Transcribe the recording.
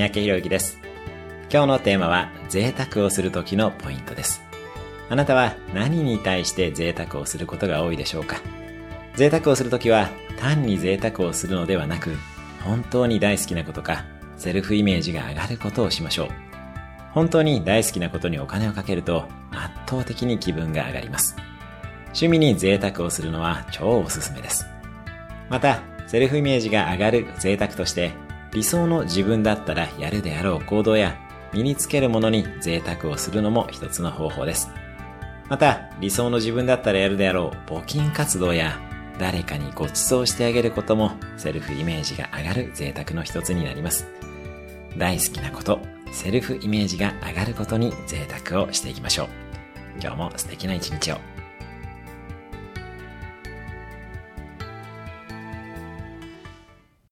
三宅博之です。今日のテーマは贅沢をする時のポイントです。あなたは何に対して贅沢をすることが多いでしょうか？贅沢をするときは単に贅沢をするのではなく、本当に大好きなことか、セルフイメージが上がることをしましょう。本当に大好きなことにお金をかけると圧倒的に気分が上がります。趣味に贅沢をするのは超おすすめです。また、セルフイメージが上がる贅沢として、理想の自分だったらやるであろう行動や身につけるものに贅沢をするのも一つの方法です。また、理想の自分だったらやるであろう募金活動や誰かにご馳走してあげることもセルフイメージが上がる贅沢の一つになります。大好きなこと、セルフイメージが上がることに贅沢をしていきましょう。今日も素敵な一日を。